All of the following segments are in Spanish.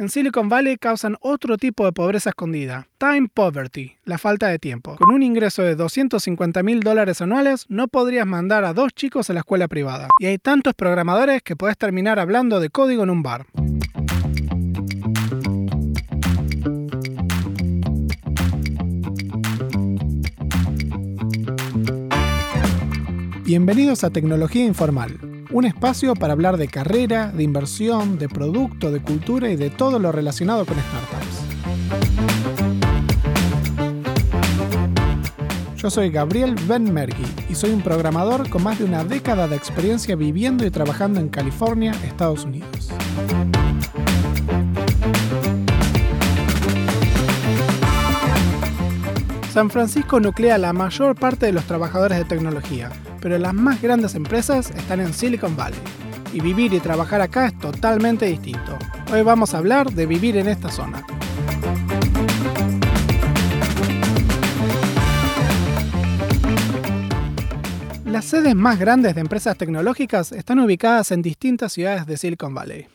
En Silicon Valley causan otro tipo de pobreza escondida, time poverty, la falta de tiempo. Con un ingreso de 250 mil dólares anuales, no podrías mandar a dos chicos a la escuela privada. Y hay tantos programadores que podés terminar hablando de código en un bar. Bienvenidos a Tecnología Informal, un espacio para hablar de carrera, de inversión, de producto, de cultura y de todo lo relacionado con startups. Yo soy Gabriel Benmergui y soy un programador con más de una década de experiencia viviendo y trabajando en California, Estados Unidos. San Francisco nuclea la mayor parte de los trabajadores de tecnología, pero las más grandes empresas están en Silicon Valley. Y vivir y trabajar acá es totalmente distinto. Hoy vamos a hablar de vivir en esta zona. Las sedes más grandes de empresas tecnológicas están ubicadas en distintas ciudades de Silicon Valley.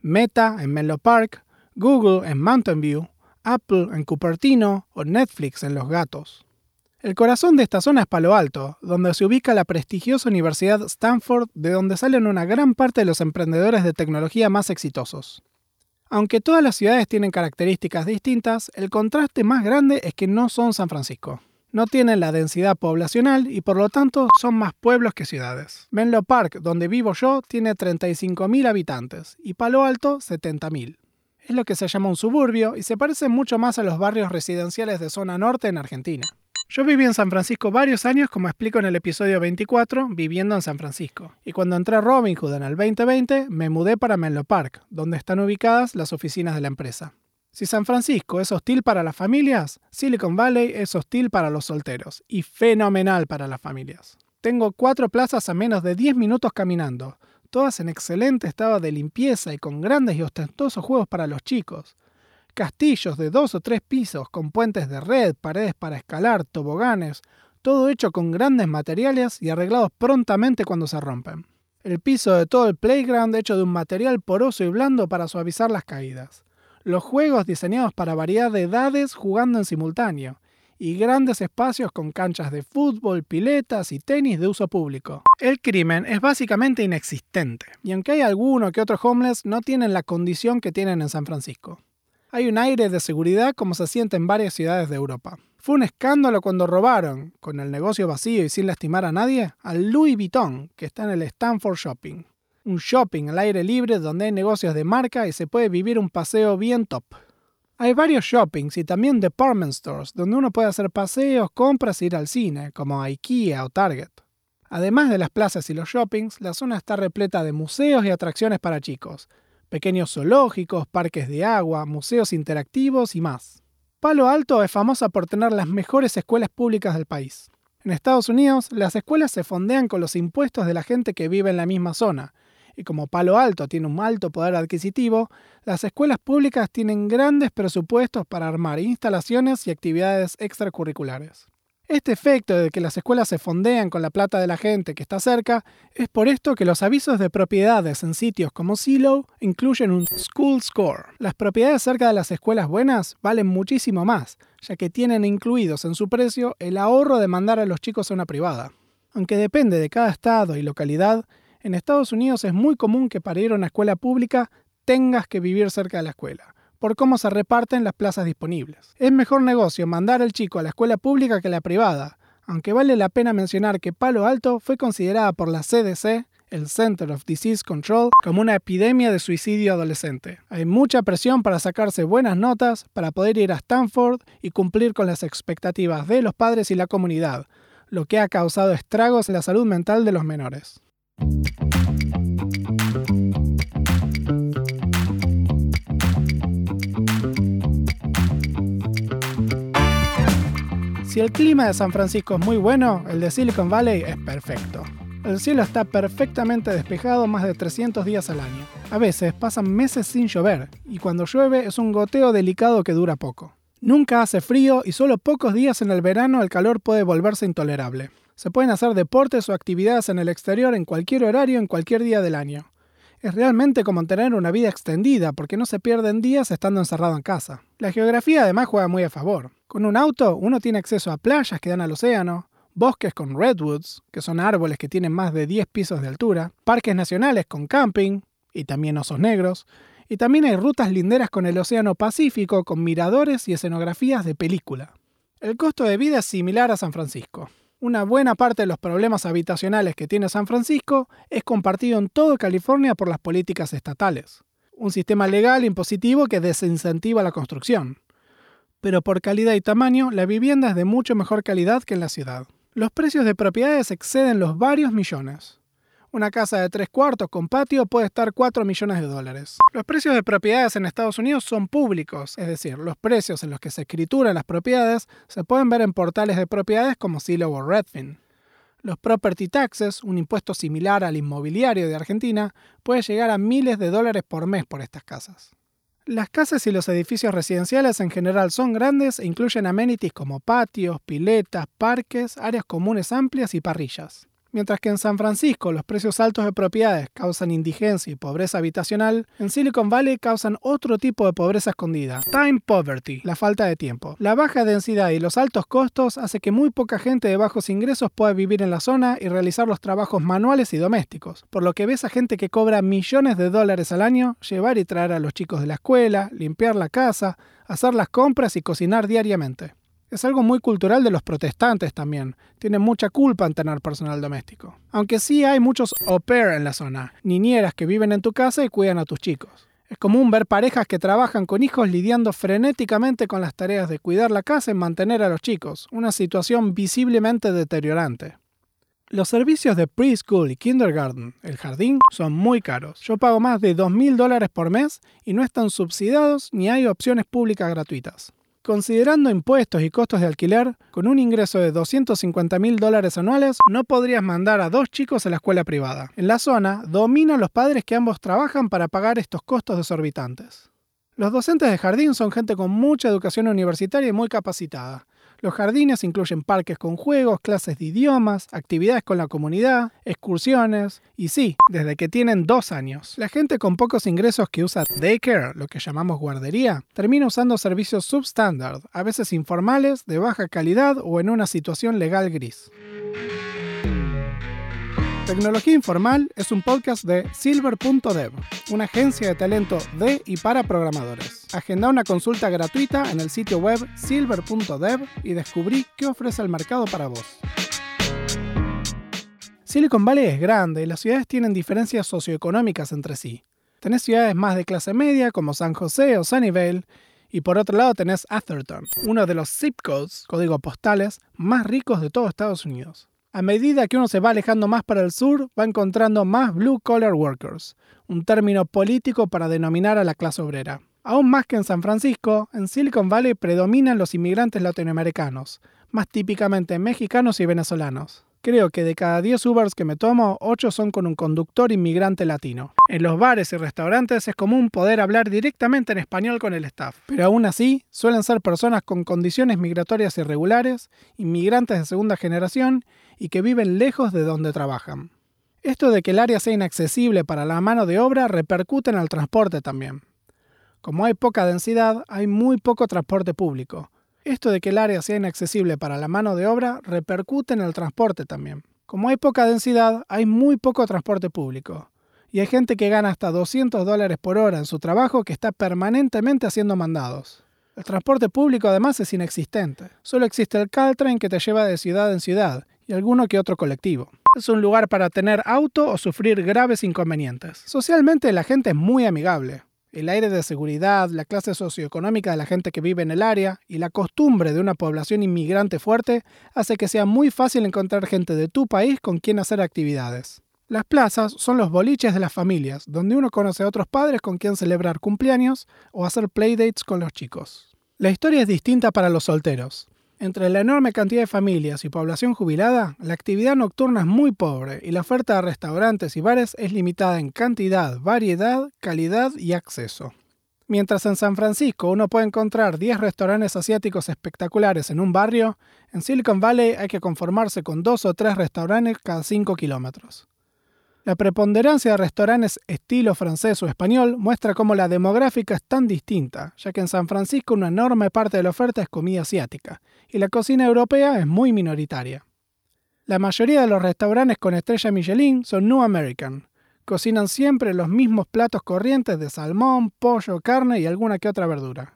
Meta en Menlo Park, Google en Mountain View, Apple en Cupertino o Netflix en Los Gatos. El corazón de esta zona es Palo Alto, donde se ubica la prestigiosa Universidad Stanford, de donde salen una gran parte de los emprendedores de tecnología más exitosos. Aunque todas las ciudades tienen características distintas, el contraste más grande es que no son San Francisco. No tienen la densidad poblacional y por lo tanto son más pueblos que ciudades. Menlo Park, donde vivo yo, tiene 35.000 habitantes y Palo Alto 70.000. Es lo que se llama un suburbio y se parece mucho más a los barrios residenciales de zona norte en Argentina. Yo viví en San Francisco varios años, como explico en el episodio 24, viviendo en San Francisco. Y cuando entré a Robinhood en el 2020, me mudé para Menlo Park, donde están ubicadas las oficinas de la empresa. Si San Francisco es hostil para las familias, Silicon Valley es hostil para los solteros y fenomenal para las familias. Tengo cuatro plazas a menos de 10 minutos caminando, todas en excelente estado de limpieza y con grandes y ostentosos juegos para los chicos castillos de dos o tres pisos con puentes de red, paredes para escalar, toboganes, todo hecho con grandes materiales y arreglados prontamente cuando se rompen. El piso de todo el playground hecho de un material poroso y blando para suavizar las caídas. Los juegos diseñados para variedad de edades jugando en simultáneo. Y grandes espacios con canchas de fútbol, piletas y tenis de uso público. El crimen es básicamente inexistente. Y aunque hay alguno que otro homeless, no tienen la condición que tienen en San Francisco hay un aire de seguridad como se siente en varias ciudades de Europa. Fue un escándalo cuando robaron, con el negocio vacío y sin lastimar a nadie, al Louis Vuitton, que está en el Stanford Shopping. Un shopping al aire libre donde hay negocios de marca y se puede vivir un paseo bien top. Hay varios shoppings y también department stores donde uno puede hacer paseos, compras e ir al cine, como IKEA o Target. Además de las plazas y los shoppings, la zona está repleta de museos y atracciones para chicos, pequeños zoológicos, parques de agua, museos interactivos y más. Palo Alto es famosa por tener las mejores escuelas públicas del país. En Estados Unidos, las escuelas se fondean con los impuestos de la gente que vive en la misma zona, y como Palo Alto tiene un alto poder adquisitivo, las escuelas públicas tienen grandes presupuestos para armar instalaciones y actividades extracurriculares. Este efecto de que las escuelas se fondean con la plata de la gente que está cerca es por esto que los avisos de propiedades en sitios como Silo incluyen un School Score. Las propiedades cerca de las escuelas buenas valen muchísimo más, ya que tienen incluidos en su precio el ahorro de mandar a los chicos a una privada. Aunque depende de cada estado y localidad, en Estados Unidos es muy común que para ir a una escuela pública tengas que vivir cerca de la escuela por cómo se reparten las plazas disponibles. Es mejor negocio mandar al chico a la escuela pública que a la privada, aunque vale la pena mencionar que Palo Alto fue considerada por la CDC, el Center of Disease Control, como una epidemia de suicidio adolescente. Hay mucha presión para sacarse buenas notas, para poder ir a Stanford y cumplir con las expectativas de los padres y la comunidad, lo que ha causado estragos en la salud mental de los menores. Si el clima de San Francisco es muy bueno, el de Silicon Valley es perfecto. El cielo está perfectamente despejado más de 300 días al año. A veces pasan meses sin llover, y cuando llueve es un goteo delicado que dura poco. Nunca hace frío y solo pocos días en el verano el calor puede volverse intolerable. Se pueden hacer deportes o actividades en el exterior en cualquier horario en cualquier día del año. Es realmente como tener una vida extendida porque no se pierden días estando encerrado en casa. La geografía además juega muy a favor. Con un auto uno tiene acceso a playas que dan al océano, bosques con redwoods, que son árboles que tienen más de 10 pisos de altura, parques nacionales con camping y también osos negros, y también hay rutas linderas con el Océano Pacífico con miradores y escenografías de película. El costo de vida es similar a San Francisco. Una buena parte de los problemas habitacionales que tiene San Francisco es compartido en toda California por las políticas estatales. Un sistema legal impositivo que desincentiva la construcción. Pero por calidad y tamaño, la vivienda es de mucho mejor calidad que en la ciudad. Los precios de propiedades exceden los varios millones. Una casa de tres cuartos con patio puede estar 4 millones de dólares. Los precios de propiedades en Estados Unidos son públicos, es decir, los precios en los que se escrituran las propiedades se pueden ver en portales de propiedades como Zillow o Redfin. Los property taxes, un impuesto similar al inmobiliario de Argentina, puede llegar a miles de dólares por mes por estas casas. Las casas y los edificios residenciales en general son grandes e incluyen amenities como patios, piletas, parques, áreas comunes amplias y parrillas. Mientras que en San Francisco los precios altos de propiedades causan indigencia y pobreza habitacional, en Silicon Valley causan otro tipo de pobreza escondida, time poverty, la falta de tiempo. La baja densidad y los altos costos hace que muy poca gente de bajos ingresos pueda vivir en la zona y realizar los trabajos manuales y domésticos, por lo que ves a gente que cobra millones de dólares al año llevar y traer a los chicos de la escuela, limpiar la casa, hacer las compras y cocinar diariamente. Es algo muy cultural de los protestantes también. Tienen mucha culpa en tener personal doméstico. Aunque sí hay muchos au pair en la zona, niñeras que viven en tu casa y cuidan a tus chicos. Es común ver parejas que trabajan con hijos lidiando frenéticamente con las tareas de cuidar la casa y mantener a los chicos, una situación visiblemente deteriorante. Los servicios de preschool y kindergarten, el jardín, son muy caros. Yo pago más de 2.000 dólares por mes y no están subsidiados ni hay opciones públicas gratuitas. Considerando impuestos y costos de alquiler, con un ingreso de 250 mil dólares anuales, no podrías mandar a dos chicos a la escuela privada. En la zona, dominan los padres que ambos trabajan para pagar estos costos desorbitantes. Los docentes de jardín son gente con mucha educación universitaria y muy capacitada. Los jardines incluyen parques con juegos, clases de idiomas, actividades con la comunidad, excursiones y sí, desde que tienen dos años. La gente con pocos ingresos que usa daycare, lo que llamamos guardería, termina usando servicios substandard, a veces informales, de baja calidad o en una situación legal gris. Tecnología Informal es un podcast de Silver.dev, una agencia de talento de y para programadores. Agenda una consulta gratuita en el sitio web silver.dev y descubrí qué ofrece el mercado para vos. Silicon Valley es grande y las ciudades tienen diferencias socioeconómicas entre sí. Tenés ciudades más de clase media como San José o Sunnyvale, y por otro lado tenés Atherton, uno de los zip codes, códigos postales, más ricos de todo Estados Unidos. A medida que uno se va alejando más para el sur, va encontrando más blue collar workers, un término político para denominar a la clase obrera. Aún más que en San Francisco, en Silicon Valley predominan los inmigrantes latinoamericanos, más típicamente mexicanos y venezolanos. Creo que de cada 10 Ubers que me tomo, 8 son con un conductor inmigrante latino. En los bares y restaurantes es común poder hablar directamente en español con el staff, pero aún así suelen ser personas con condiciones migratorias irregulares, inmigrantes de segunda generación y que viven lejos de donde trabajan. Esto de que el área sea inaccesible para la mano de obra repercute en el transporte también. Como hay poca densidad, hay muy poco transporte público, esto de que el área sea inaccesible para la mano de obra repercute en el transporte también. Como hay poca densidad, hay muy poco transporte público. Y hay gente que gana hasta 200 dólares por hora en su trabajo que está permanentemente haciendo mandados. El transporte público además es inexistente. Solo existe el Caltrain que te lleva de ciudad en ciudad y alguno que otro colectivo. Es un lugar para tener auto o sufrir graves inconvenientes. Socialmente la gente es muy amigable el aire de seguridad, la clase socioeconómica de la gente que vive en el área y la costumbre de una población inmigrante fuerte hace que sea muy fácil encontrar gente de tu país con quien hacer actividades. Las plazas son los boliches de las familias, donde uno conoce a otros padres con quien celebrar cumpleaños o hacer playdates con los chicos. La historia es distinta para los solteros. Entre la enorme cantidad de familias y población jubilada, la actividad nocturna es muy pobre y la oferta de restaurantes y bares es limitada en cantidad, variedad, calidad y acceso. Mientras en San Francisco uno puede encontrar 10 restaurantes asiáticos espectaculares en un barrio, en Silicon Valley hay que conformarse con dos o tres restaurantes cada 5 kilómetros. La preponderancia de restaurantes estilo francés o español muestra cómo la demográfica es tan distinta, ya que en San Francisco una enorme parte de la oferta es comida asiática, y la cocina europea es muy minoritaria. La mayoría de los restaurantes con estrella Michelin son New American. Cocinan siempre los mismos platos corrientes de salmón, pollo, carne y alguna que otra verdura.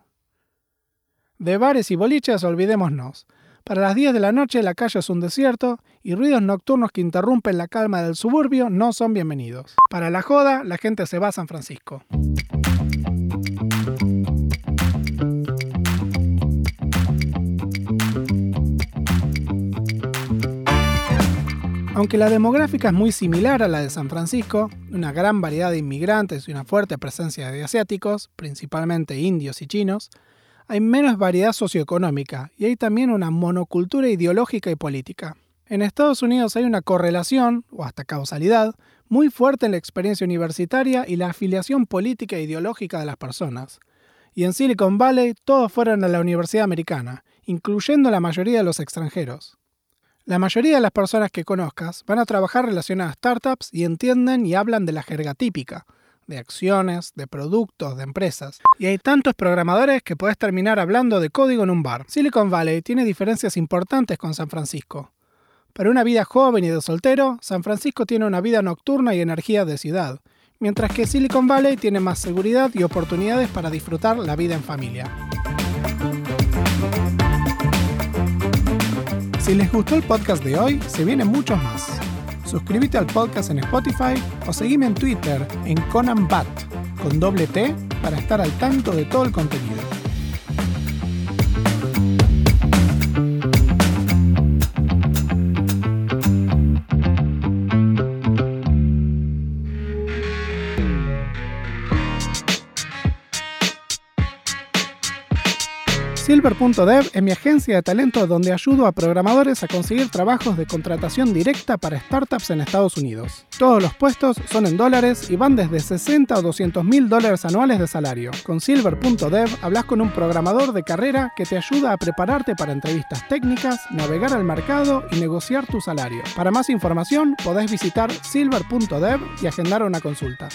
De bares y boliches olvidémonos. Para las 10 de la noche la calle es un desierto y ruidos nocturnos que interrumpen la calma del suburbio no son bienvenidos. Para la joda, la gente se va a San Francisco. Aunque la demográfica es muy similar a la de San Francisco, una gran variedad de inmigrantes y una fuerte presencia de asiáticos, principalmente indios y chinos, hay menos variedad socioeconómica y hay también una monocultura ideológica y política. En Estados Unidos hay una correlación, o hasta causalidad, muy fuerte en la experiencia universitaria y la afiliación política e ideológica de las personas. Y en Silicon Valley todos fueron a la universidad americana, incluyendo la mayoría de los extranjeros. La mayoría de las personas que conozcas van a trabajar relacionadas a startups y entienden y hablan de la jerga típica, de acciones, de productos, de empresas. Y hay tantos programadores que puedes terminar hablando de código en un bar. Silicon Valley tiene diferencias importantes con San Francisco. Para una vida joven y de soltero, San Francisco tiene una vida nocturna y energía de ciudad, mientras que Silicon Valley tiene más seguridad y oportunidades para disfrutar la vida en familia. Si les gustó el podcast de hoy, se vienen muchos más suscríbete al podcast en Spotify o seguime en Twitter en Conan Bat con doble T para estar al tanto de todo el contenido. Silver.dev es mi agencia de talento donde ayudo a programadores a conseguir trabajos de contratación directa para startups en Estados Unidos. Todos los puestos son en dólares y van desde 60 o 200 mil dólares anuales de salario. Con Silver.dev hablas con un programador de carrera que te ayuda a prepararte para entrevistas técnicas, navegar al mercado y negociar tu salario. Para más información podés visitar silver.dev y agendar una consulta.